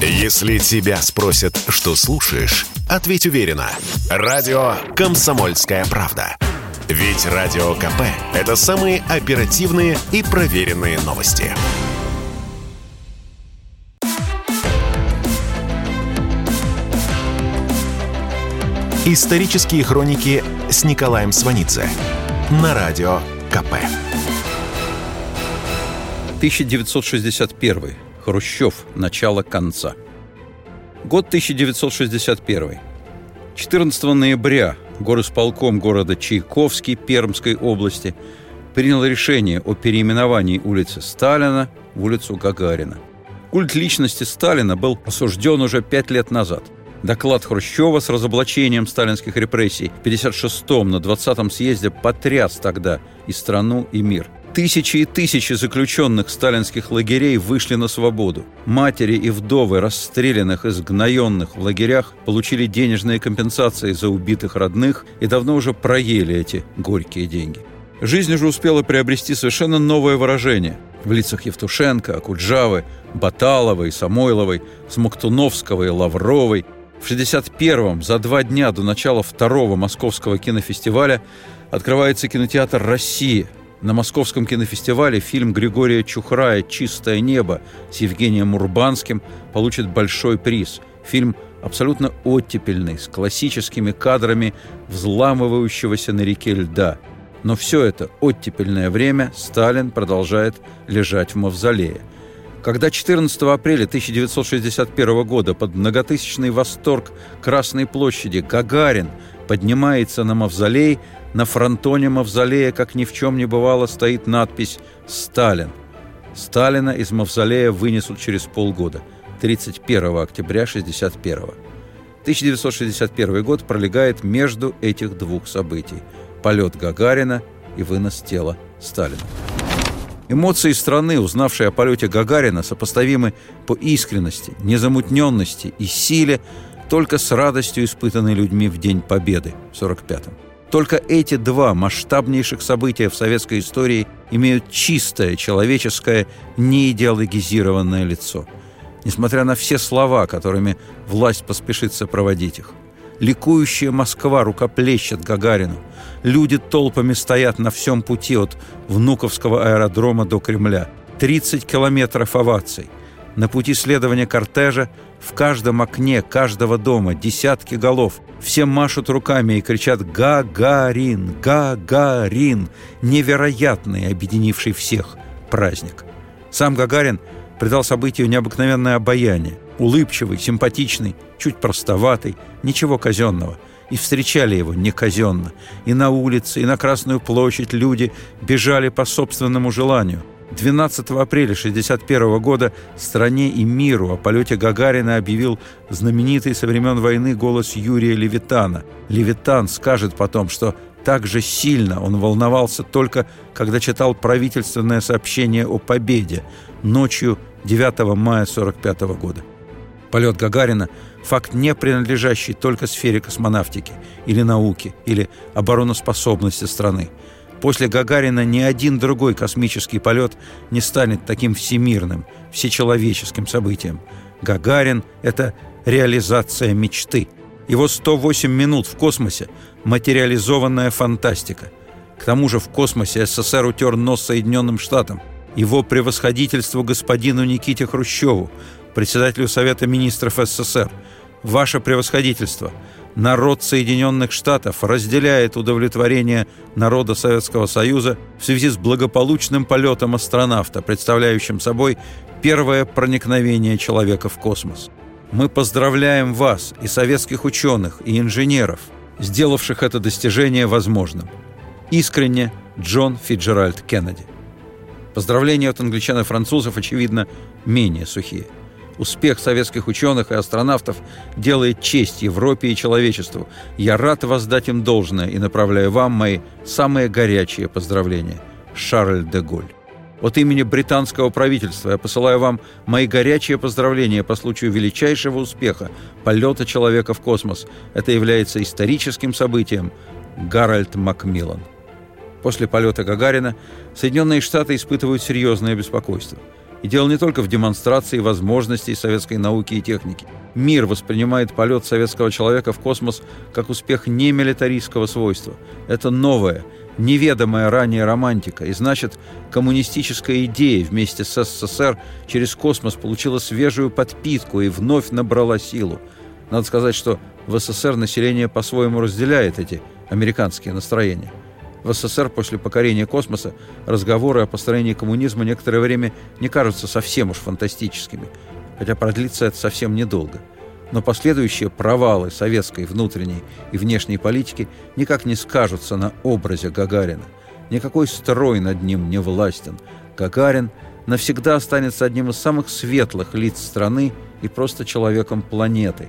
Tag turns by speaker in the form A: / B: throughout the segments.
A: Если тебя спросят, что слушаешь, ответь уверенно. Радио «Комсомольская правда». Ведь Радио КП – это самые оперативные и проверенные новости. Исторические хроники с Николаем Сванидзе на Радио КП.
B: 1961. Хрущев. Начало конца. Год 1961. 14 ноября горосполком города Чайковский Пермской области принял решение о переименовании улицы Сталина в улицу Гагарина. Культ личности Сталина был осужден уже пять лет назад. Доклад Хрущева с разоблачением сталинских репрессий в 56-м на 20-м съезде потряс тогда и страну, и мир. Тысячи и тысячи заключенных сталинских лагерей вышли на свободу. Матери и вдовы расстрелянных и сгноенных в лагерях получили денежные компенсации за убитых родных и давно уже проели эти горькие деньги. Жизнь уже успела приобрести совершенно новое выражение. В лицах Евтушенко, Акуджавы, Баталовой, Самойловой, Смоктуновского и Лавровой. В 61-м, за два дня до начала второго московского кинофестиваля, открывается кинотеатр «Россия», на Московском кинофестивале фильм Григория Чухрая «Чистое небо» с Евгением Урбанским получит большой приз. Фильм абсолютно оттепельный, с классическими кадрами взламывающегося на реке льда. Но все это оттепельное время Сталин продолжает лежать в мавзолее. Когда 14 апреля 1961 года под многотысячный восторг Красной площади Гагарин поднимается на мавзолей – на фронтоне мавзолея, как ни в чем не бывало, стоит надпись «Сталин». Сталина из мавзолея вынесут через полгода, 31 октября 61 1961 год пролегает между этих двух событий – полет Гагарина и вынос тела Сталина. Эмоции страны, узнавшей о полете Гагарина, сопоставимы по искренности, незамутненности и силе только с радостью, испытанной людьми в День Победы в 45-м. Только эти два масштабнейших события в советской истории имеют чистое, человеческое, неидеологизированное лицо. Несмотря на все слова, которыми власть поспешит сопроводить их. Ликующая Москва рукоплещет Гагарину. Люди толпами стоят на всем пути от Внуковского аэродрома до Кремля. 30 километров оваций. На пути следования кортежа в каждом окне каждого дома десятки голов. Все машут руками и кричат «Гагарин! Гагарин!» Невероятный, объединивший всех праздник. Сам Гагарин придал событию необыкновенное обаяние. Улыбчивый, симпатичный, чуть простоватый, ничего казенного. И встречали его не казенно. И на улице, и на Красную площадь люди бежали по собственному желанию – 12 апреля 1961 года стране и миру о полете Гагарина объявил знаменитый со времен войны голос Юрия Левитана. Левитан скажет потом, что так же сильно он волновался только, когда читал правительственное сообщение о победе ночью 9 мая 1945 года. Полет Гагарина – факт, не принадлежащий только сфере космонавтики или науки, или обороноспособности страны – После Гагарина ни один другой космический полет не станет таким всемирным, всечеловеческим событием. Гагарин – это реализация мечты. Его 108 минут в космосе – материализованная фантастика. К тому же в космосе СССР утер нос Соединенным Штатам. Его превосходительству господину Никите Хрущеву, председателю Совета министров СССР. Ваше превосходительство – народ Соединенных Штатов разделяет удовлетворение народа Советского Союза в связи с благополучным полетом астронавта, представляющим собой первое проникновение человека в космос. Мы поздравляем вас и советских ученых, и инженеров, сделавших это достижение возможным. Искренне, Джон Фиджеральд Кеннеди. Поздравления от англичан и французов, очевидно, менее сухие – Успех советских ученых и астронавтов делает честь Европе и человечеству. Я рад воздать им должное и направляю вам мои самые горячие поздравления. Шарль де Голь. От имени британского правительства я посылаю вам мои горячие поздравления по случаю величайшего успеха полета человека в космос. Это является историческим событием. Гарольд Макмиллан. После полета Гагарина Соединенные Штаты испытывают серьезное беспокойство – И дело не только в демонстрации возможностей советской науки и техники. Мир воспринимает полет советского человека в космос как успех не милитаристского свойства. Это новое, неведомая ранее романтика, и значит, коммунистическая идея вместе с СССР через космос получила свежую подпитку и вновь набрала силу. Надо сказать, что в СССР население по-своему разделяет эти американские настроения. В СССР после покорения космоса разговоры о построении коммунизма некоторое время не кажутся совсем уж фантастическими, хотя продлится это совсем недолго – но последующие провалы советской внутренней и внешней политики никак не скажутся на образе Гагарина. Никакой строй над ним не властен. Гагарин навсегда останется одним из самых светлых лиц страны и просто человеком планеты.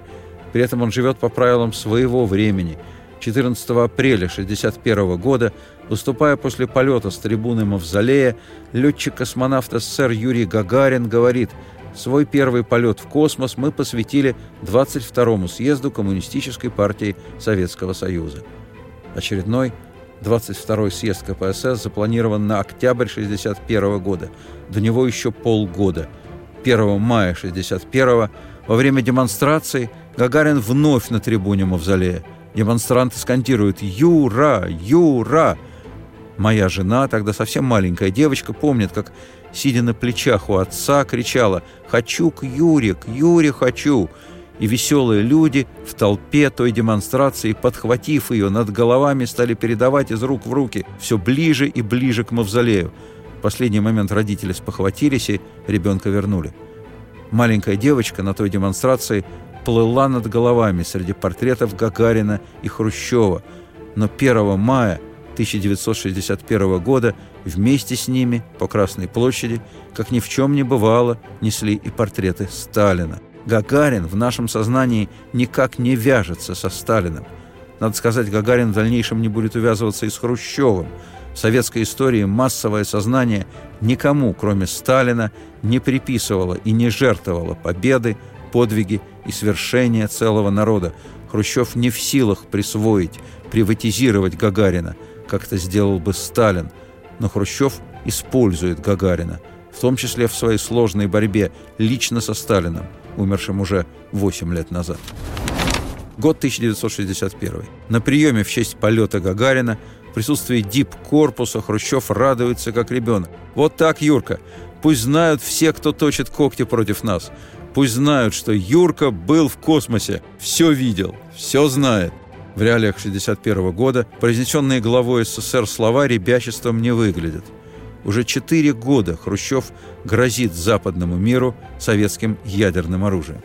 B: При этом он живет по правилам своего времени. 14 апреля 1961 года, выступая после полета с трибуны Мавзолея, летчик-космонавт СССР Юрий Гагарин говорит – Свой первый полет в космос мы посвятили 22-му съезду Коммунистической партии Советского Союза. Очередной 22-й съезд КПСС запланирован на октябрь 1961 года. До него еще полгода. 1 мая 1961 во время демонстрации Гагарин вновь на трибуне Мавзолея. Демонстранты скандируют «Юра! Юра!». Моя жена, тогда совсем маленькая девочка, помнит, как сидя на плечах у отца, кричала «Хочу к Юре, к Юре хочу!» И веселые люди в толпе той демонстрации, подхватив ее над головами, стали передавать из рук в руки все ближе и ближе к мавзолею. В последний момент родители спохватились и ребенка вернули. Маленькая девочка на той демонстрации плыла над головами среди портретов Гагарина и Хрущева. Но 1 мая 1961 года вместе с ними по Красной площади, как ни в чем не бывало, несли и портреты Сталина. Гагарин в нашем сознании никак не вяжется со Сталиным. Надо сказать, Гагарин в дальнейшем не будет увязываться и с Хрущевым. В советской истории массовое сознание никому, кроме Сталина, не приписывало и не жертвовало победы, подвиги и свершения целого народа. Хрущев не в силах присвоить, приватизировать Гагарина – как это сделал бы Сталин, но Хрущев использует Гагарина, в том числе в своей сложной борьбе лично со Сталиным, умершим уже 8 лет назад. Год 1961. На приеме в честь полета Гагарина в присутствии дип-корпуса Хрущев радуется, как ребенок. «Вот так, Юрка! Пусть знают все, кто точит когти против нас. Пусть знают, что Юрка был в космосе, все видел, все знает в реалиях 1961 года произнесенные главой СССР слова ребячеством не выглядят. Уже четыре года Хрущев грозит западному миру советским ядерным оружием.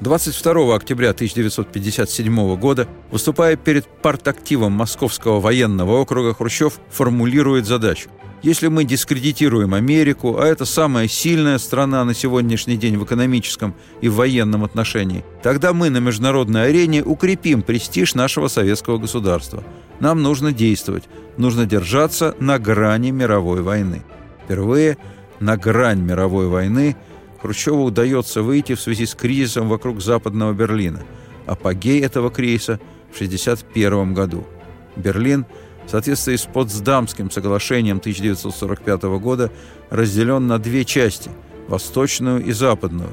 B: 22 октября 1957 года, выступая перед партактивом Московского военного округа, Хрущев формулирует задачу – если мы дискредитируем Америку, а это самая сильная страна на сегодняшний день в экономическом и военном отношении, тогда мы на международной арене укрепим престиж нашего советского государства. Нам нужно действовать, нужно держаться на грани мировой войны. Впервые на грань мировой войны Хрущеву удается выйти в связи с кризисом вокруг Западного Берлина. Апогей этого кризиса в 1961 году. Берлин – в соответствии с Потсдамским соглашением 1945 года разделен на две части – восточную и западную,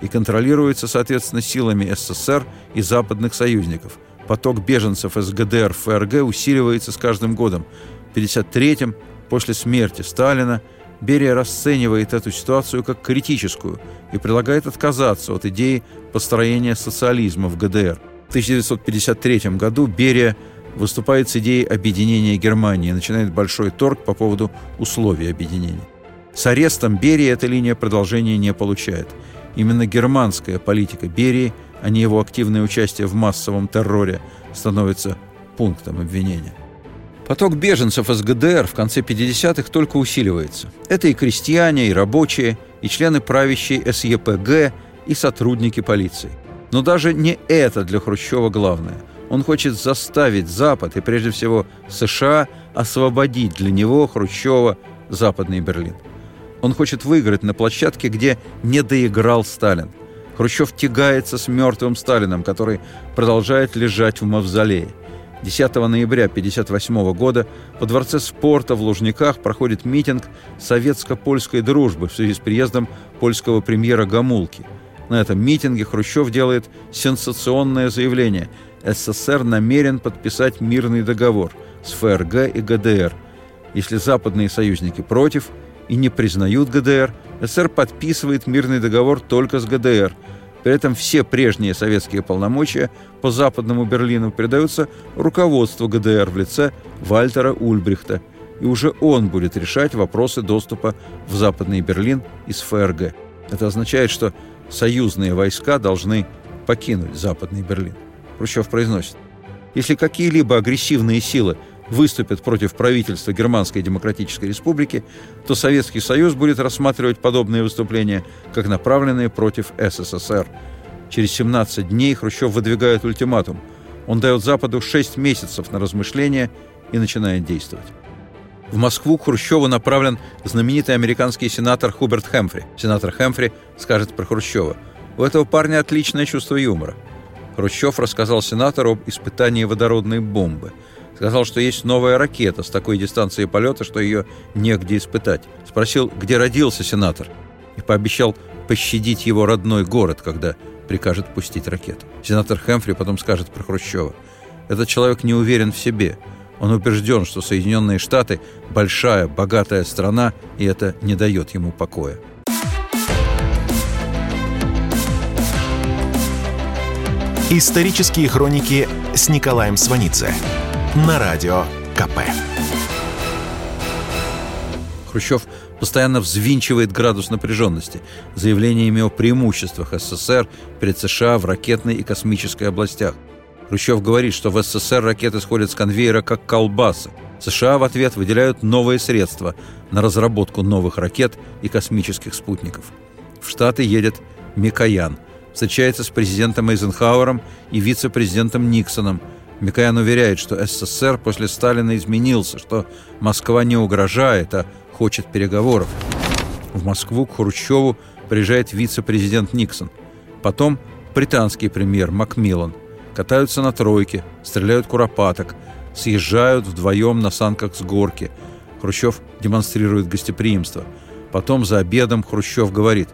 B: и контролируется, соответственно, силами СССР и западных союзников. Поток беженцев из ГДР в ФРГ усиливается с каждым годом. В 1953-м, после смерти Сталина, Берия расценивает эту ситуацию как критическую и предлагает отказаться от идеи построения социализма в ГДР. В 1953 году Берия – выступает с идеей объединения Германии и начинает большой торг по поводу условий объединения. С арестом Берии эта линия продолжения не получает. Именно германская политика Берии, а не его активное участие в массовом терроре, становится пунктом обвинения. Поток беженцев из ГДР в конце 50-х только усиливается. Это и крестьяне, и рабочие, и члены правящей СЕПГ, и сотрудники полиции. Но даже не это для Хрущева главное – он хочет заставить Запад, и прежде всего США, освободить для него, Хрущева, Западный Берлин. Он хочет выиграть на площадке, где не доиграл Сталин. Хрущев тягается с мертвым Сталином, который продолжает лежать в мавзолее. 10 ноября 1958 года по Дворце спорта в Лужниках проходит митинг советско-польской дружбы в связи с приездом польского премьера Гамулки. На этом митинге Хрущев делает сенсационное заявление. СССР намерен подписать мирный договор с ФРГ и ГДР. Если западные союзники против и не признают ГДР, СССР подписывает мирный договор только с ГДР – при этом все прежние советские полномочия по Западному Берлину передаются руководству ГДР в лице Вальтера Ульбрихта, и уже он будет решать вопросы доступа в Западный Берлин из ФРГ. Это означает, что союзные войска должны покинуть Западный Берлин. Хрущев произносит, если какие-либо агрессивные силы выступят против правительства Германской Демократической Республики, то Советский Союз будет рассматривать подобные выступления как направленные против СССР. Через 17 дней Хрущев выдвигает ультиматум. Он дает Западу 6 месяцев на размышления и начинает действовать. В Москву к Хрущеву направлен знаменитый американский сенатор Хуберт Хэмфри. Сенатор Хэмфри скажет про Хрущева. У этого парня отличное чувство юмора. Хрущев рассказал сенатору об испытании водородной бомбы – Сказал, что есть новая ракета с такой дистанцией полета, что ее негде испытать. Спросил, где родился сенатор, и пообещал пощадить его родной город, когда прикажет пустить ракету. Сенатор Хэмфри потом скажет про Хрущева. Этот человек не уверен в себе. Он убежден, что Соединенные Штаты – большая, богатая страна, и это не дает ему покоя.
A: Исторические хроники с Николаем Сванидзе на Радио КП.
B: Хрущев постоянно взвинчивает градус напряженности заявлениями о преимуществах СССР перед США в ракетной и космической областях. Хрущев говорит, что в СССР ракеты сходят с конвейера как колбасы. США в ответ выделяют новые средства на разработку новых ракет и космических спутников. В Штаты едет Микоян, встречается с президентом Эйзенхауэром и вице-президентом Никсоном – Микоян уверяет, что СССР после Сталина изменился, что Москва не угрожает, а хочет переговоров. В Москву к Хрущеву приезжает вице-президент Никсон. Потом британский премьер Макмиллан. Катаются на тройке, стреляют куропаток, съезжают вдвоем на санках с горки. Хрущев демонстрирует гостеприимство. Потом за обедом Хрущев говорит,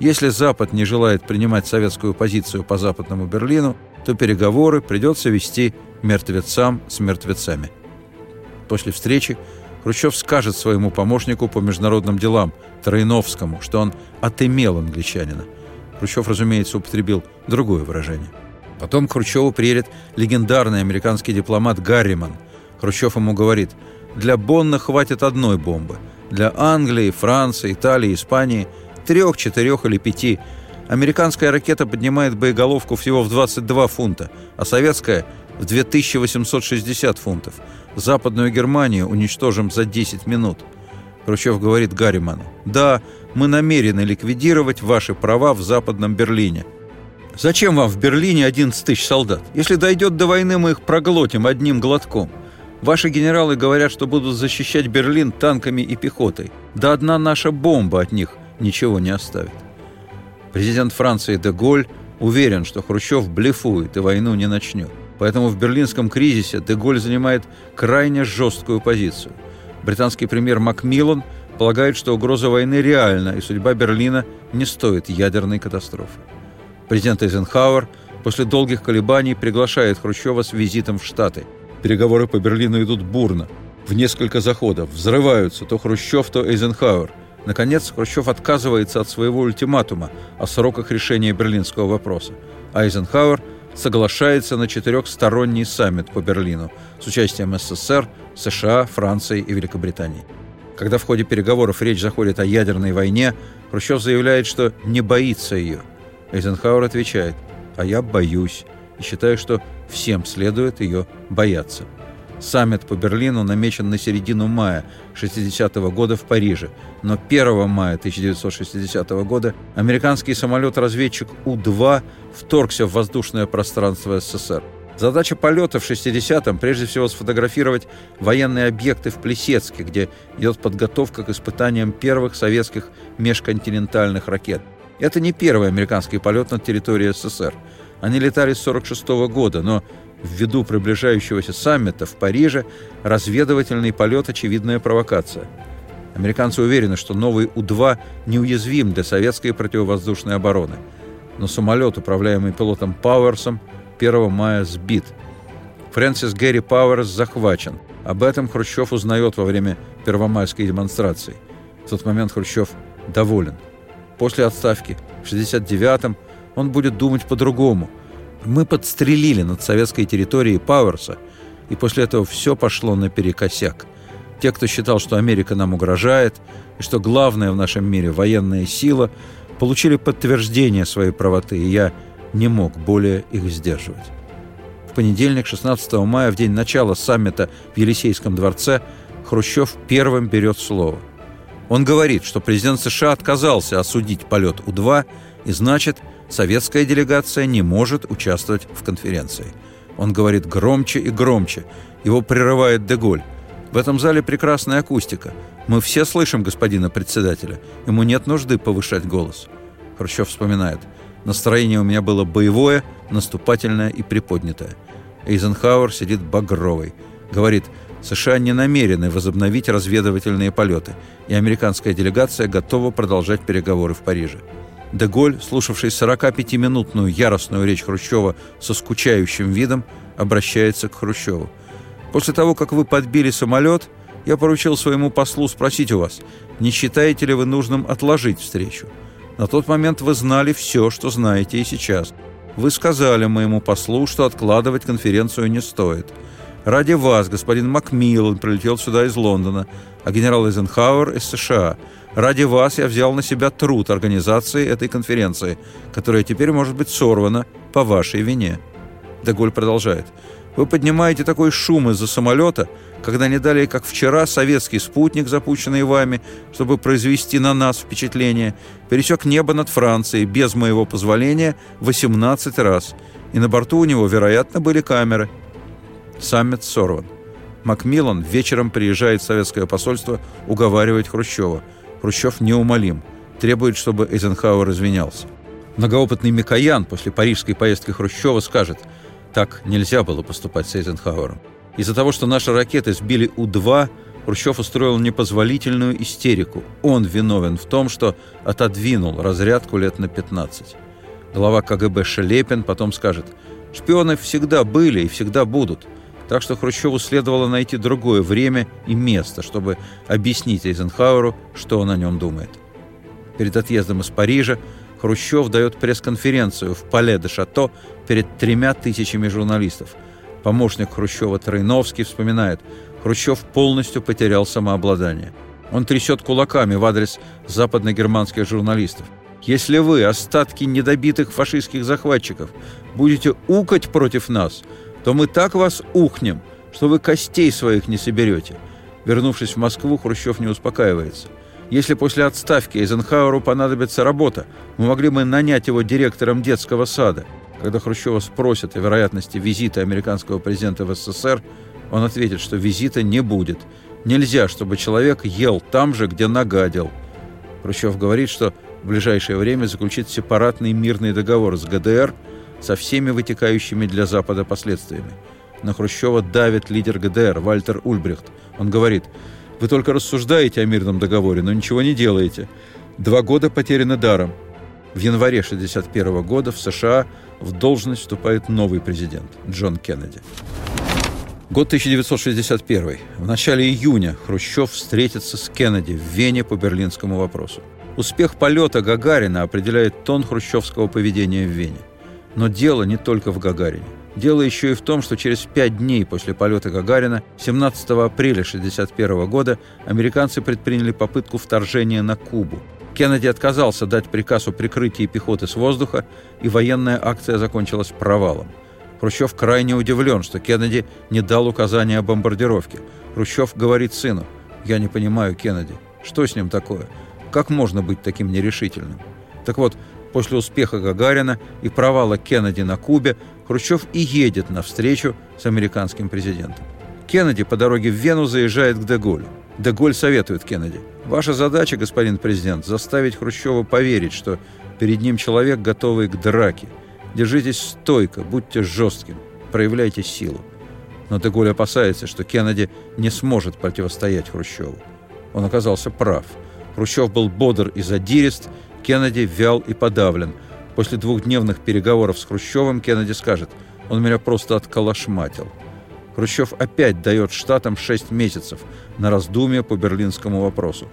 B: если Запад не желает принимать советскую позицию по Западному Берлину, то переговоры придется вести мертвецам с мертвецами. После встречи Хрущев скажет своему помощнику по международным делам, Троиновскому, что он отымел англичанина. Хрущев, разумеется, употребил другое выражение. Потом к Хрущеву приедет легендарный американский дипломат Гарриман. Хрущев ему говорит, для Бонна хватит одной бомбы. Для Англии, Франции, Италии, Испании – трех, четырех или пяти – Американская ракета поднимает боеголовку всего в 22 фунта, а советская – в 2860 фунтов. Западную Германию уничтожим за 10 минут. Хрущев говорит Гарриману, «Да, мы намерены ликвидировать ваши права в Западном Берлине». «Зачем вам в Берлине 11 тысяч солдат? Если дойдет до войны, мы их проглотим одним глотком. Ваши генералы говорят, что будут защищать Берлин танками и пехотой. Да одна наша бомба от них ничего не оставит». Президент Франции де Голь уверен, что Хрущев блефует и войну не начнет. Поэтому в берлинском кризисе де Голь занимает крайне жесткую позицию. Британский премьер Макмиллан полагает, что угроза войны реальна, и судьба Берлина не стоит ядерной катастрофы. Президент Эйзенхауэр после долгих колебаний приглашает Хрущева с визитом в Штаты. Переговоры по Берлину идут бурно. В несколько заходов взрываются то Хрущев, то Эйзенхауэр. Наконец, Хрущев отказывается от своего ультиматума о сроках решения берлинского вопроса. Айзенхауэр соглашается на четырехсторонний саммит по Берлину с участием СССР, США, Франции и Великобритании. Когда в ходе переговоров речь заходит о ядерной войне, Хрущев заявляет, что не боится ее. Эйзенхауэр отвечает, а я боюсь и считаю, что всем следует ее бояться. Саммит по Берлину намечен на середину мая 60 -го года в Париже, но 1 мая 1960 года американский самолет-разведчик У-2 вторгся в воздушное пространство СССР. Задача полета в 60-м прежде всего сфотографировать военные объекты в Плесецке, где идет подготовка к испытаниям первых советских межконтинентальных ракет. Это не первый американский полет над территорией СССР. Они летали с 1946 -го года, но ввиду приближающегося саммита в Париже разведывательный полет – очевидная провокация. Американцы уверены, что новый У-2 неуязвим для советской противовоздушной обороны. Но самолет, управляемый пилотом Пауэрсом, 1 мая сбит. Фрэнсис Гэри Пауэрс захвачен. Об этом Хрущев узнает во время первомайской демонстрации. В тот момент Хрущев доволен. После отставки в 69-м он будет думать по-другому – мы подстрелили над советской территорией Пауэрса, и после этого все пошло наперекосяк. Те, кто считал, что Америка нам угрожает, и что главное в нашем мире – военная сила, получили подтверждение своей правоты, и я не мог более их сдерживать. В понедельник, 16 мая, в день начала саммита в Елисейском дворце, Хрущев первым берет слово. Он говорит, что президент США отказался осудить полет У-2, и значит – советская делегация не может участвовать в конференции. Он говорит громче и громче. Его прерывает Деголь. В этом зале прекрасная акустика. Мы все слышим господина председателя. Ему нет нужды повышать голос. Хрущев вспоминает. Настроение у меня было боевое, наступательное и приподнятое. Эйзенхауэр сидит багровый. Говорит, США не намерены возобновить разведывательные полеты, и американская делегация готова продолжать переговоры в Париже. Деголь, слушавший 45-минутную яростную речь Хрущева со скучающим видом, обращается к Хрущеву. «После того, как вы подбили самолет, я поручил своему послу спросить у вас, не считаете ли вы нужным отложить встречу? На тот момент вы знали все, что знаете и сейчас. Вы сказали моему послу, что откладывать конференцию не стоит. Ради вас господин Макмиллан прилетел сюда из Лондона, а генерал Эйзенхауэр из США – Ради вас я взял на себя труд организации этой конференции, которая теперь может быть сорвана по вашей вине». Деголь продолжает. «Вы поднимаете такой шум из-за самолета, когда не далее, как вчера, советский спутник, запущенный вами, чтобы произвести на нас впечатление, пересек небо над Францией без моего позволения 18 раз, и на борту у него, вероятно, были камеры». Саммит сорван. Макмиллан вечером приезжает в советское посольство уговаривать Хрущева – Хрущев неумолим, требует, чтобы Эйзенхауэр извинялся. Многоопытный Микоян после парижской поездки Хрущева скажет, так нельзя было поступать с Эйзенхауэром. Из-за того, что наши ракеты сбили У-2, Хрущев устроил непозволительную истерику. Он виновен в том, что отодвинул разрядку лет на 15. Глава КГБ Шелепин потом скажет, шпионы всегда были и всегда будут – так что Хрущеву следовало найти другое время и место, чтобы объяснить Эйзенхауэру, что он о нем думает. Перед отъездом из Парижа Хрущев дает пресс-конференцию в Пале де Шато перед тремя тысячами журналистов. Помощник Хрущева Тройновский вспоминает, Хрущев полностью потерял самообладание. Он трясет кулаками в адрес западногерманских журналистов. Если вы, остатки недобитых фашистских захватчиков, будете укать против нас, то мы так вас ухнем, что вы костей своих не соберете». Вернувшись в Москву, Хрущев не успокаивается. Если после отставки Эйзенхауэру понадобится работа, мы могли бы нанять его директором детского сада. Когда Хрущева спросят о вероятности визита американского президента в СССР, он ответит, что визита не будет. Нельзя, чтобы человек ел там же, где нагадил. Хрущев говорит, что в ближайшее время заключит сепаратный мирный договор с ГДР – со всеми вытекающими для Запада последствиями. На Хрущева давит лидер ГДР Вальтер Ульбрихт. Он говорит, «Вы только рассуждаете о мирном договоре, но ничего не делаете. Два года потеряны даром». В январе 1961 года в США в должность вступает новый президент Джон Кеннеди. Год 1961. В начале июня Хрущев встретится с Кеннеди в Вене по берлинскому вопросу. Успех полета Гагарина определяет тон хрущевского поведения в Вене. Но дело не только в Гагарине. Дело еще и в том, что через пять дней после полета Гагарина, 17 апреля 1961 года, американцы предприняли попытку вторжения на Кубу. Кеннеди отказался дать приказ о прикрытии пехоты с воздуха, и военная акция закончилась провалом. Хрущев крайне удивлен, что Кеннеди не дал указания о бомбардировке. Хрущев говорит сыну, «Я не понимаю Кеннеди. Что с ним такое? Как можно быть таким нерешительным?» Так вот, После успеха Гагарина и провала Кеннеди на Кубе Хрущев и едет на встречу с американским президентом. Кеннеди по дороге в Вену заезжает к Деголю. Деголь советует Кеннеди. «Ваша задача, господин президент, заставить Хрущева поверить, что перед ним человек, готовый к драке. Держитесь стойко, будьте жестким». проявляйте силу. Но Деголь опасается, что Кеннеди не сможет противостоять Хрущеву. Он оказался прав. Хрущев был бодр и задирист, Кеннеди вял и подавлен. После двухдневных переговоров с Хрущевым Кеннеди скажет «Он меня просто отколошматил». Хрущев опять дает Штатам 6 месяцев на раздумье по берлинскому вопросу.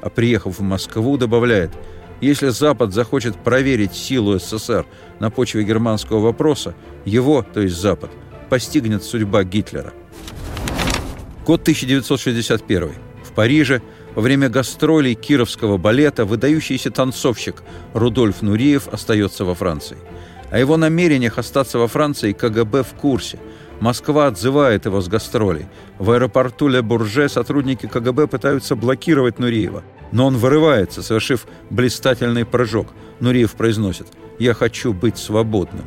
B: А приехав в Москву, добавляет «Если Запад захочет проверить силу СССР на почве германского вопроса, его, то есть Запад, постигнет судьба Гитлера». Год 1961. В Париже во время гастролей Кировского балета выдающийся танцовщик Рудольф Нуриев остается во Франции. О его намерениях остаться во Франции КГБ в курсе. Москва отзывает его с гастролей. В аэропорту Ле Бурже сотрудники КГБ пытаются блокировать Нуриева. Но он вырывается, совершив блистательный прыжок. Нуриев произносит «Я хочу быть свободным».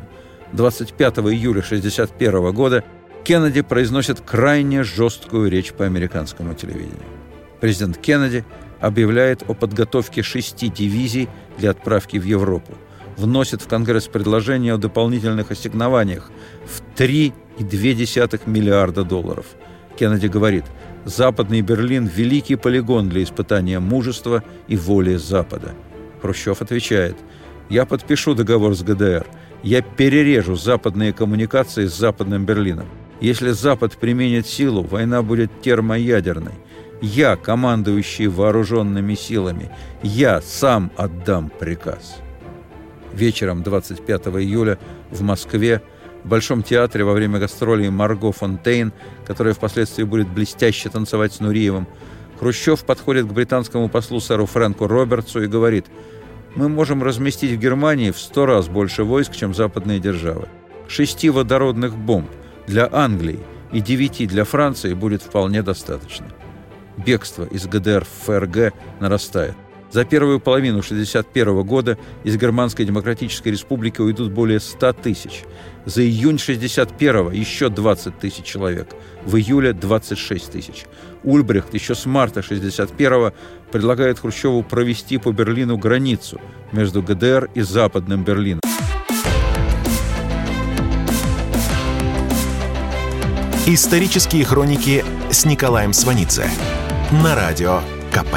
B: 25 июля 1961 года Кеннеди произносит крайне жесткую речь по американскому телевидению. Президент Кеннеди объявляет о подготовке шести дивизий для отправки в Европу. Вносит в Конгресс предложение о дополнительных ассигнованиях в 3,2 миллиарда долларов. Кеннеди говорит, Западный Берлин – великий полигон для испытания мужества и воли Запада. Хрущев отвечает, я подпишу договор с ГДР, я перережу западные коммуникации с Западным Берлином. Если Запад применит силу, война будет термоядерной. Я, командующий вооруженными силами, я сам отдам приказ. Вечером 25 июля в Москве в Большом театре во время гастролей Марго Фонтейн, которая впоследствии будет блестяще танцевать с Нуриевым, Хрущев подходит к британскому послу сэру Фрэнку Робертсу и говорит «Мы можем разместить в Германии в сто раз больше войск, чем западные державы. Шести водородных бомб для Англии и девяти для Франции будет вполне достаточно» бегство из ГДР в ФРГ нарастает. За первую половину 1961 года из Германской Демократической Республики уйдут более 100 тысяч. За июнь 1961 еще 20 тысяч человек. В июле 26 тысяч. Ульбрихт еще с марта 1961 предлагает Хрущеву провести по Берлину границу между ГДР и Западным Берлином.
A: Исторические хроники с Николаем Сванидзе на радио КП.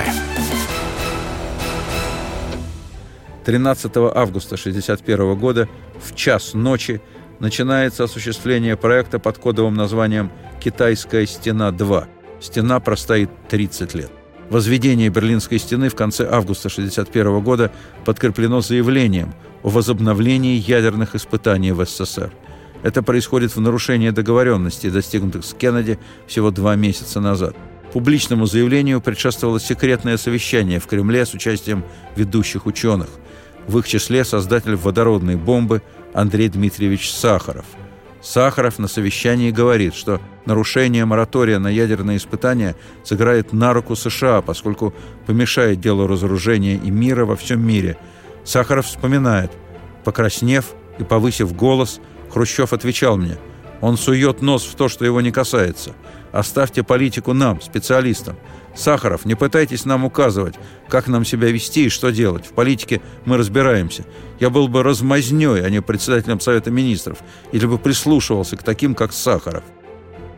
B: 13 августа 1961 года в час ночи начинается осуществление проекта под кодовым названием «Китайская стена-2». Стена простоит 30 лет. Возведение Берлинской стены в конце августа 1961 года подкреплено заявлением о возобновлении ядерных испытаний в СССР. Это происходит в нарушение договоренностей, достигнутых с Кеннеди всего два месяца назад – Публичному заявлению предшествовало секретное совещание в Кремле с участием ведущих ученых. В их числе создатель водородной бомбы Андрей Дмитриевич Сахаров. Сахаров на совещании говорит, что нарушение моратория на ядерные испытания сыграет на руку США, поскольку помешает делу разоружения и мира во всем мире. Сахаров вспоминает. Покраснев и повысив голос, Хрущев отвечал мне, «Он сует нос в то, что его не касается». Оставьте политику нам, специалистам. Сахаров, не пытайтесь нам указывать, как нам себя вести и что делать. В политике мы разбираемся. Я был бы размазнёй, а не председателем Совета Министров, или бы прислушивался к таким, как Сахаров.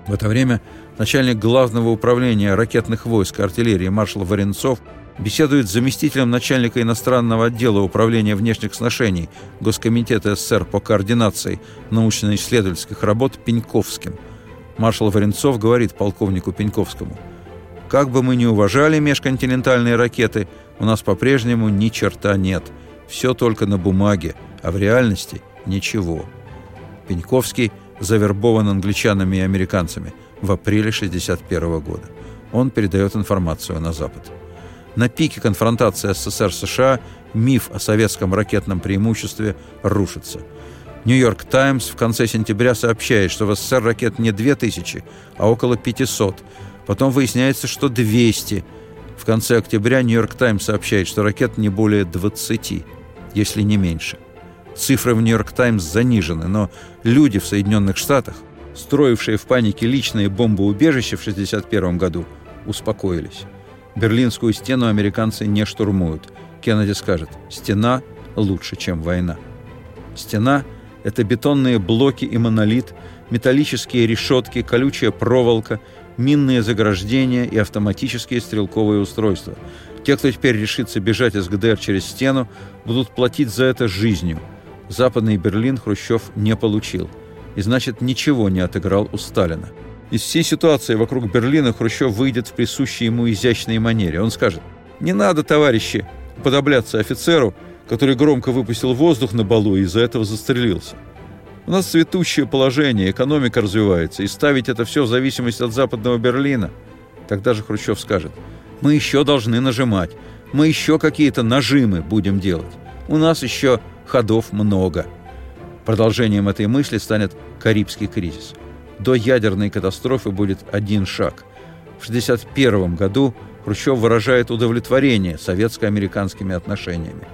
B: В это время начальник главного управления ракетных войск артиллерии маршал Варенцов беседует с заместителем начальника иностранного отдела управления внешних сношений Госкомитета СССР по координации научно-исследовательских работ Пеньковским – Маршал Варенцов говорит полковнику Пеньковскому, «Как бы мы ни уважали межконтинентальные ракеты, у нас по-прежнему ни черта нет. Все только на бумаге, а в реальности ничего». Пеньковский завербован англичанами и американцами в апреле 1961 года. Он передает информацию на Запад. На пике конфронтации СССР-США миф о советском ракетном преимуществе рушится – Нью-Йорк Таймс в конце сентября сообщает, что в СССР ракет не 2000, а около 500. Потом выясняется, что 200. В конце октября Нью-Йорк Таймс сообщает, что ракет не более 20, если не меньше. Цифры в Нью-Йорк Таймс занижены, но люди в Соединенных Штатах, строившие в панике личные бомбоубежища в 1961 году, успокоились. Берлинскую стену американцы не штурмуют. Кеннеди скажет, стена лучше, чем война. Стена – Это бетонные блоки и монолит, металлические решетки, колючая проволока, минные заграждения и автоматические стрелковые устройства. Те, кто теперь решится бежать из ГДР через стену, будут платить за это жизнью. Западный Берлин Хрущев не получил. И значит, ничего не отыграл у Сталина. Из всей ситуации вокруг Берлина Хрущев выйдет в присущей ему изящной манере. Он скажет, не надо, товарищи, подобляться офицеру, который громко выпустил воздух на балу и из-за этого застрелился. У нас цветущее положение, экономика развивается, и ставить это все в зависимость от западного Берлина. Тогда же Хрущев скажет, мы еще должны нажимать, мы еще какие-то нажимы будем делать. У нас еще ходов много. Продолжением этой мысли станет Карибский кризис. До ядерной катастрофы будет один шаг. В 1961 году Хрущев выражает удовлетворение советско-американскими отношениями.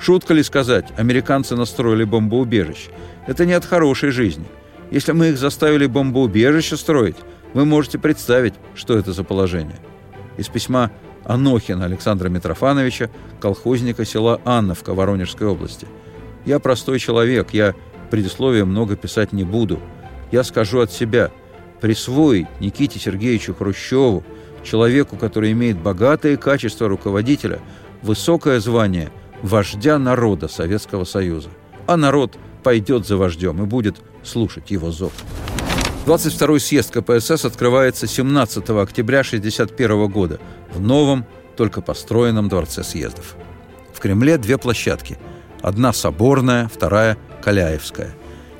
B: Шутка ли сказать, американцы настроили бомбоубежище? Это не от хорошей жизни. Если мы их заставили бомбоубежище строить, вы можете представить, что это за положение. Из письма Анохина Александра Митрофановича, колхозника села Анновка Воронежской области. «Я простой человек, я предисловия много писать не буду. Я скажу от себя. Присвоить Никите Сергеевичу Хрущеву, человеку, который имеет богатые качества руководителя, высокое звание – вождя народа Советского Союза. А народ пойдет за вождем и будет слушать его зов. 22-й съезд КПСС открывается 17 октября 1961 года в новом, только построенном Дворце съездов. В Кремле две площадки. Одна соборная, вторая – Каляевская.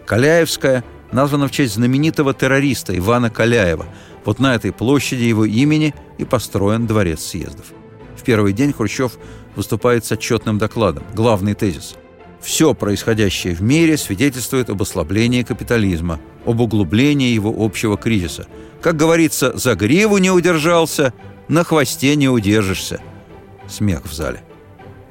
B: Каляевская названа в честь знаменитого террориста Ивана Каляева. Вот на этой площади его имени и построен Дворец съездов. В первый день Хрущев выступает с отчетным докладом. Главный тезис. Все происходящее в мире свидетельствует об ослаблении капитализма, об углублении его общего кризиса. Как говорится, за гриву не удержался, на хвосте не удержишься. Смех в зале.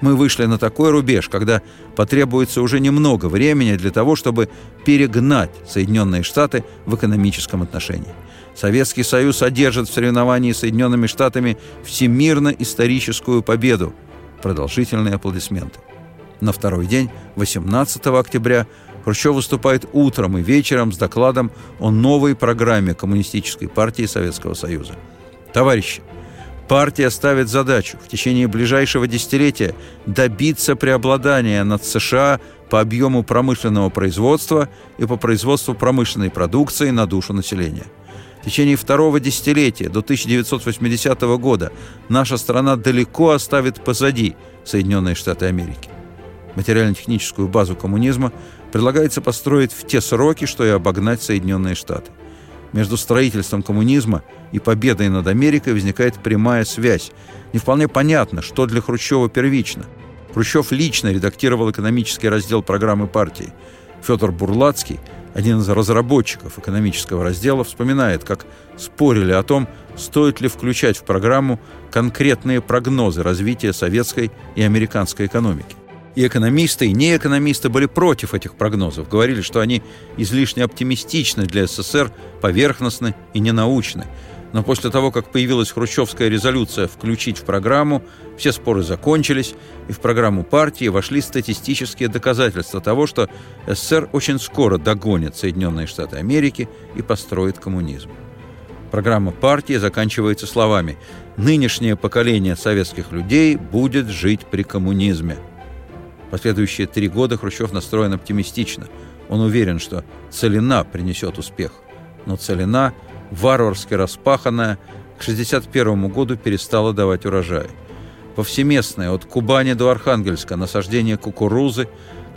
B: Мы вышли на такой рубеж, когда потребуется уже немного времени для того, чтобы перегнать Соединенные Штаты в экономическом отношении. Советский Союз одержит в соревновании с Соединенными Штатами всемирно-историческую победу – Продолжительные аплодисменты. На второй день, 18 октября, Хрущев выступает утром и вечером с докладом о новой программе Коммунистической партии Советского Союза. Товарищи, партия ставит задачу в течение ближайшего десятилетия добиться преобладания над США по объему промышленного производства и по производству промышленной продукции на душу населения – в течение второго десятилетия до 1980 года наша страна далеко оставит позади Соединенные Штаты Америки. Материально-техническую базу коммунизма предлагается построить в те сроки, что и обогнать Соединенные Штаты. Между строительством коммунизма и победой над Америкой возникает прямая связь. Не вполне понятно, что для Хрущева первично. Хрущев лично редактировал экономический раздел программы партии. Федор Бурлацкий – один из разработчиков экономического раздела вспоминает, как спорили о том, стоит ли включать в программу конкретные прогнозы развития советской и американской экономики. И экономисты, и неэкономисты были против этих прогнозов, говорили, что они излишне оптимистичны для СССР, поверхностны и ненаучны – но после того, как появилась хрущевская резолюция «включить в программу», все споры закончились, и в программу партии вошли статистические доказательства того, что СССР очень скоро догонит Соединенные Штаты Америки и построит коммунизм. Программа партии заканчивается словами «Нынешнее поколение советских людей будет жить при коммунизме». Последующие три года Хрущев настроен оптимистично. Он уверен, что Целина принесет успех. Но Целина – варварски распаханная, к 1961 году перестала давать урожай. Повсеместное от Кубани до Архангельска насаждение кукурузы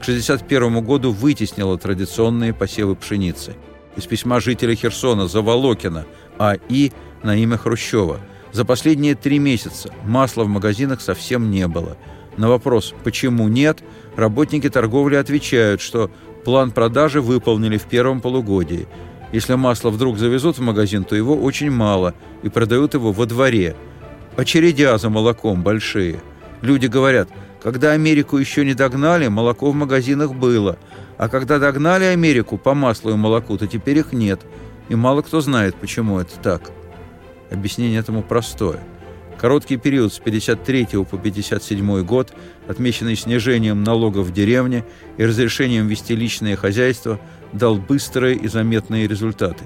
B: к 1961 году вытеснило традиционные посевы пшеницы. Из письма жителя Херсона Заволокина А.И. на имя Хрущева. За последние три месяца масла в магазинах совсем не было. На вопрос «почему нет?» работники торговли отвечают, что план продажи выполнили в первом полугодии – если масло вдруг завезут в магазин, то его очень мало, и продают его во дворе. Очередя за молоком большие. Люди говорят, когда Америку еще не догнали, молоко в магазинах было. А когда догнали Америку по маслу и молоку, то теперь их нет. И мало кто знает, почему это так. Объяснение этому простое. Короткий период с 53 по 57 год, отмеченный снижением налогов в деревне и разрешением вести личное хозяйство, дал быстрые и заметные результаты.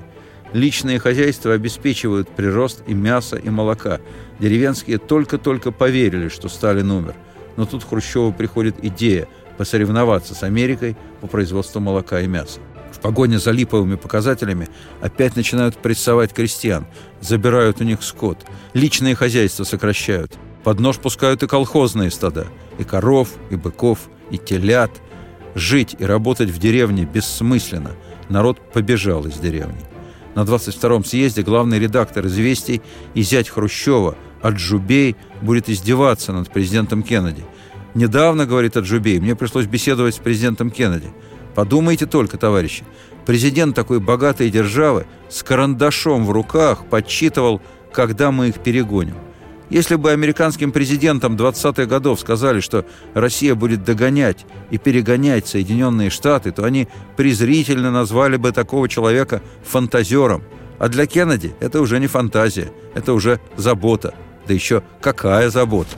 B: Личные хозяйства обеспечивают прирост и мяса, и молока. Деревенские только-только поверили, что Сталин умер. Но тут Хрущеву приходит идея посоревноваться с Америкой по производству молока и мяса. Погоне за липовыми показателями опять начинают прессовать крестьян, забирают у них скот, личные хозяйства сокращают, под нож пускают и колхозные стада, и коров, и быков, и телят. Жить и работать в деревне бессмысленно. Народ побежал из деревни. На 22-м съезде главный редактор «Известий» и зять Хрущева Аджубей будет издеваться над президентом Кеннеди. «Недавно, — говорит Аджубей, — мне пришлось беседовать с президентом Кеннеди. Подумайте только, товарищи, президент такой богатой державы с карандашом в руках подсчитывал, когда мы их перегоним. Если бы американским президентам 20-х годов сказали, что Россия будет догонять и перегонять Соединенные Штаты, то они презрительно назвали бы такого человека фантазером. А для Кеннеди это уже не фантазия, это уже забота. Да еще какая забота?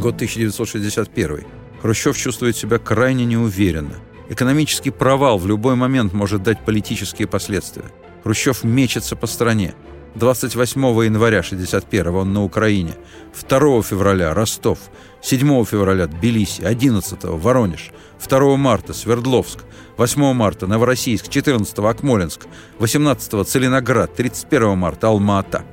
B: Год 1961. Хрущев чувствует себя крайне неуверенно. Экономический провал в любой момент может дать политические последствия. Хрущев мечется по стране. 28 января 61 он на Украине, 2 февраля Ростов, 7 февраля Тбилиси, 11 Воронеж, 2 марта Свердловск, 8 марта Новороссийск, 14 Акмолинск, 18 Целиноград, 31 марта Алма-Ата.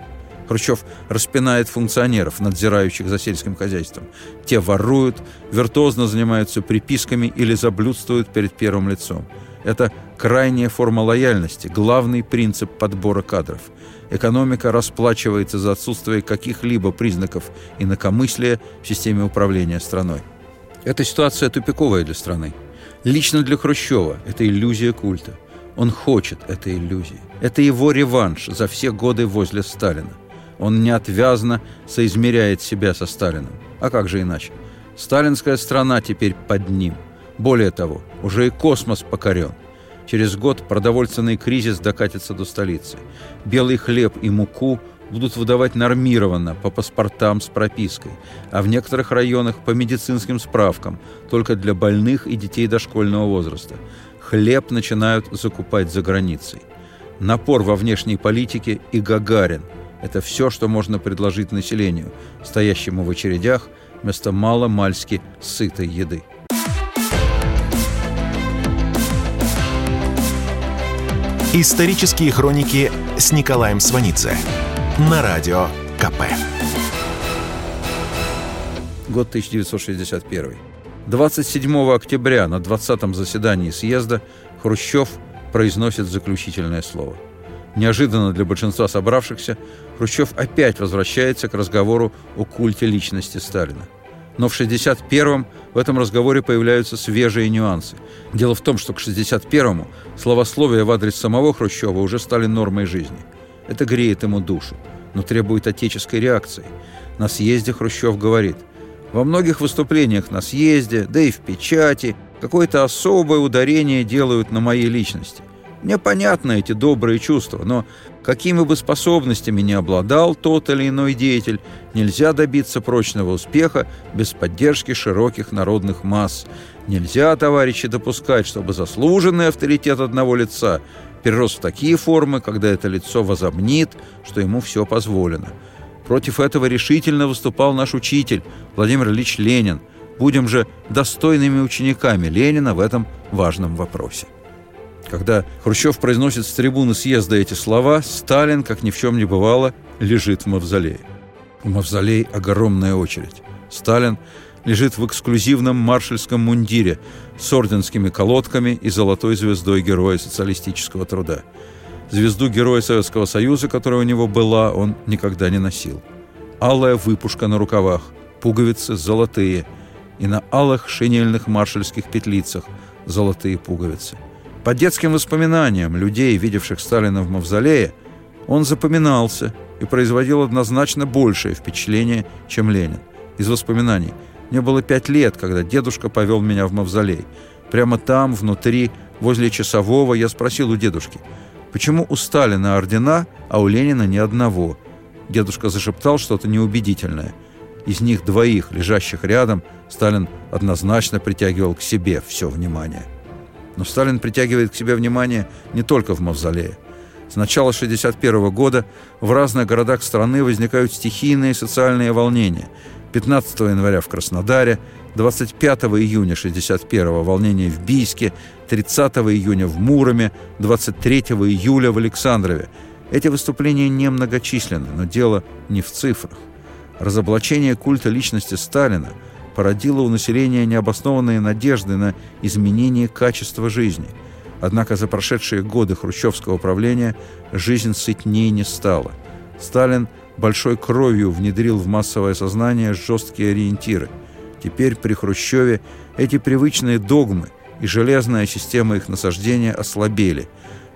B: Хрущев распинает функционеров, надзирающих за сельским хозяйством. Те воруют, виртуозно занимаются приписками или заблюдствуют перед первым лицом. Это крайняя форма лояльности, главный принцип подбора кадров. Экономика расплачивается за отсутствие каких-либо признаков инакомыслия в системе управления страной. Эта ситуация тупиковая для страны. Лично для Хрущева это иллюзия культа. Он хочет этой иллюзии. Это его реванш за все годы возле Сталина. Он неотвязно соизмеряет себя со Сталиным. А как же иначе? Сталинская страна теперь под ним. Более того, уже и космос покорен. Через год продовольственный кризис докатится до столицы. Белый хлеб и муку будут выдавать нормированно, по паспортам с пропиской, а в некоторых районах по медицинским справкам, только для больных и детей дошкольного возраста. Хлеб начинают закупать за границей. Напор во внешней политике и Гагарин – это все, что можно предложить населению, стоящему в очередях вместо мало-мальски сытой еды.
A: Исторические хроники с Николаем Сванидзе на радио КП.
B: Год 1961. 27 октября на 20-м заседании съезда Хрущев произносит заключительное слово – Неожиданно для большинства собравшихся Хрущев опять возвращается к разговору о культе личности Сталина. Но в 61-м в этом разговоре появляются свежие нюансы. Дело в том, что к 61-му словословие в адрес самого Хрущева уже стали нормой жизни. Это греет ему душу, но требует отеческой реакции. На съезде Хрущев говорит, «Во многих выступлениях на съезде, да и в печати, какое-то особое ударение делают на моей личности. Мне понятны эти добрые чувства, но какими бы способностями ни обладал тот или иной деятель, нельзя добиться прочного успеха без поддержки широких народных масс. Нельзя, товарищи, допускать, чтобы заслуженный авторитет одного лица перерос в такие формы, когда это лицо возомнит, что ему все позволено. Против этого решительно выступал наш учитель Владимир Ильич Ленин. Будем же достойными учениками Ленина в этом важном вопросе. Когда Хрущев произносит с трибуны съезда эти слова, Сталин, как ни в чем не бывало, лежит в мавзолее. В мавзолей огромная очередь. Сталин лежит в эксклюзивном маршальском мундире с орденскими колодками и золотой звездой Героя социалистического труда. Звезду Героя Советского Союза, которая у него была, он никогда не носил. Алая выпушка на рукавах, пуговицы золотые, и на алых шинельных маршальских петлицах золотые пуговицы – по детским воспоминаниям людей, видевших Сталина в мавзолее, он запоминался и производил однозначно большее впечатление, чем Ленин. Из воспоминаний. Мне было пять лет, когда дедушка повел меня в мавзолей. Прямо там, внутри, возле часового, я спросил у дедушки, почему у Сталина ордена, а у Ленина ни одного. Дедушка зашептал что-то неубедительное. Из них двоих, лежащих рядом, Сталин однозначно притягивал к себе все внимание. Но Сталин притягивает к себе внимание не только в мавзолее. С начала 1961 года в разных городах страны возникают стихийные социальные волнения. 15 января в Краснодаре, 25 июня 1961 волнение в Бийске, 30 июня в Муроме, 23 июля в Александрове. Эти выступления немногочисленны, но дело не в цифрах. Разоблачение культа личности Сталина породило у населения необоснованные надежды на изменение качества жизни. Однако за прошедшие годы хрущевского правления жизнь сытнее не стала. Сталин большой кровью внедрил в массовое сознание жесткие ориентиры. Теперь при Хрущеве эти привычные догмы и железная система их насаждения ослабели.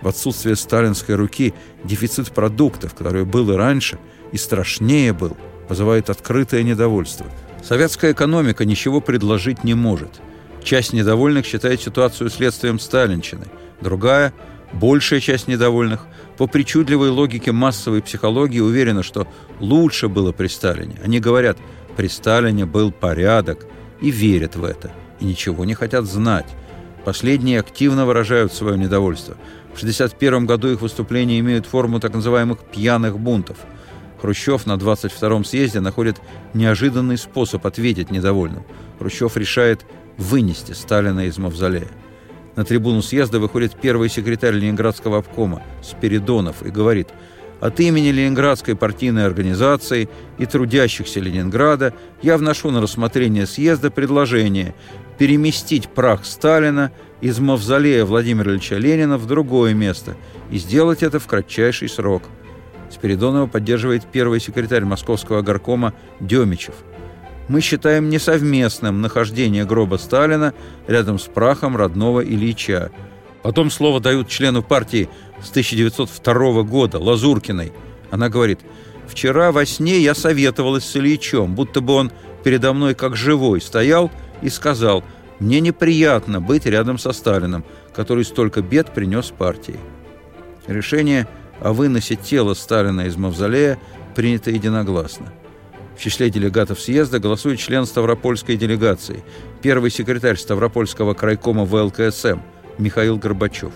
B: В отсутствие сталинской руки дефицит продуктов, который был и раньше, и страшнее был, вызывает открытое недовольство. Советская экономика ничего предложить не может. Часть недовольных считает ситуацию следствием сталинщины, другая – Большая часть недовольных по причудливой логике массовой психологии уверена, что лучше было при Сталине. Они говорят, при Сталине был порядок, и верят в это, и ничего не хотят знать. Последние активно выражают свое недовольство. В 1961 году их выступления имеют форму так называемых «пьяных бунтов». Хрущев на 22-м съезде находит неожиданный способ ответить недовольным. Хрущев решает вынести Сталина из мавзолея. На трибуну съезда выходит первый секретарь Ленинградского обкома Спиридонов и говорит «От имени Ленинградской партийной организации и трудящихся Ленинграда я вношу на рассмотрение съезда предложение переместить прах Сталина из мавзолея Владимира Ильича Ленина в другое место и сделать это в кратчайший срок». Спиридонова поддерживает первый секретарь Московского горкома Демичев – мы считаем несовместным нахождение гроба Сталина рядом с прахом родного Ильича. Потом слово дают члену партии с 1902 года, Лазуркиной. Она говорит, «Вчера во сне я советовалась с Ильичом, будто бы он передо мной как живой стоял и сказал, мне неприятно быть рядом со Сталиным, который столько бед принес партии». Решение о выносе тела Сталина из мавзолея принято единогласно. В числе делегатов съезда голосует член Ставропольской делегации, первый секретарь Ставропольского крайкома ВЛКСМ Михаил Горбачев.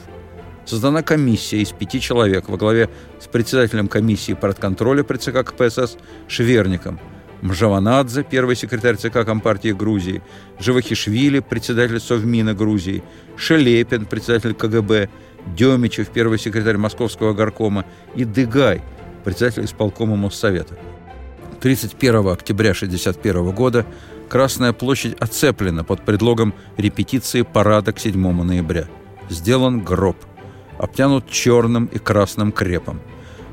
B: Создана комиссия из пяти человек во главе с председателем комиссии партконтроля при ЦК КПСС Шверником, Мжаванадзе, первый секретарь ЦК Компартии Грузии, Живахишвили, председатель Совмина Грузии, Шелепин, председатель КГБ, Демичев, первый секретарь Московского горкома и Дыгай, председатель исполкома Моссовета. 31 октября 1961 года Красная площадь оцеплена под предлогом репетиции парада к 7 ноября. Сделан гроб. Обтянут черным и красным крепом.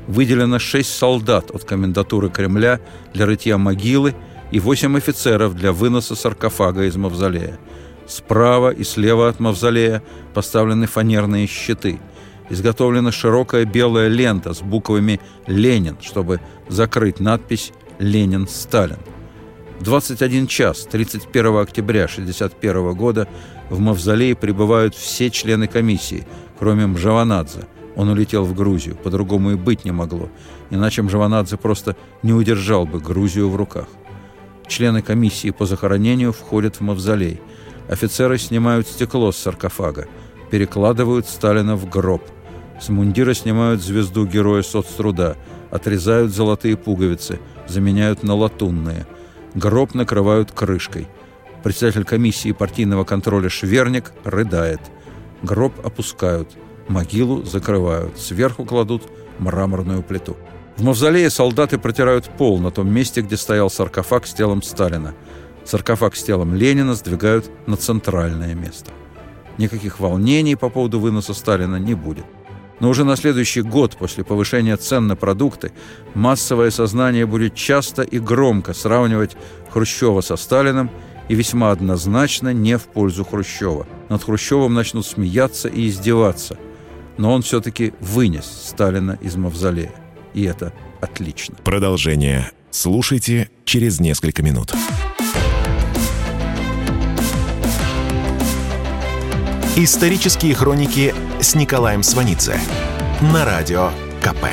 B: Выделено шесть солдат от комендатуры Кремля для рытья могилы и восемь офицеров для выноса саркофага из мавзолея. Справа и слева от мавзолея поставлены фанерные щиты. Изготовлена широкая белая лента с буквами «Ленин», чтобы закрыть надпись Ленин, Сталин. В 21 час 31 октября 1961 года в Мавзолее прибывают все члены комиссии, кроме Мжаванадзе. Он улетел в Грузию, по-другому и быть не могло, иначе Мжаванадзе просто не удержал бы Грузию в руках. Члены комиссии по захоронению входят в Мавзолей. Офицеры снимают стекло с саркофага, перекладывают Сталина в гроб. С мундира снимают звезду Героя соцтруда, отрезают золотые пуговицы – заменяют на латунные. Гроб накрывают крышкой. Председатель комиссии партийного контроля Шверник рыдает. Гроб опускают, могилу закрывают, сверху кладут мраморную плиту. В мавзолее солдаты протирают пол на том месте, где стоял саркофаг с телом Сталина. Саркофаг с телом Ленина сдвигают на центральное место. Никаких волнений по поводу выноса Сталина не будет. Но уже на следующий год после повышения цен на продукты массовое сознание будет часто и громко сравнивать Хрущева со Сталиным и весьма однозначно не в пользу Хрущева. Над Хрущевым начнут смеяться и издеваться. Но он все-таки вынес Сталина из мавзолея. И это отлично.
A: Продолжение слушайте через несколько минут. Исторические хроники с Николаем Сванидзе на радио КП.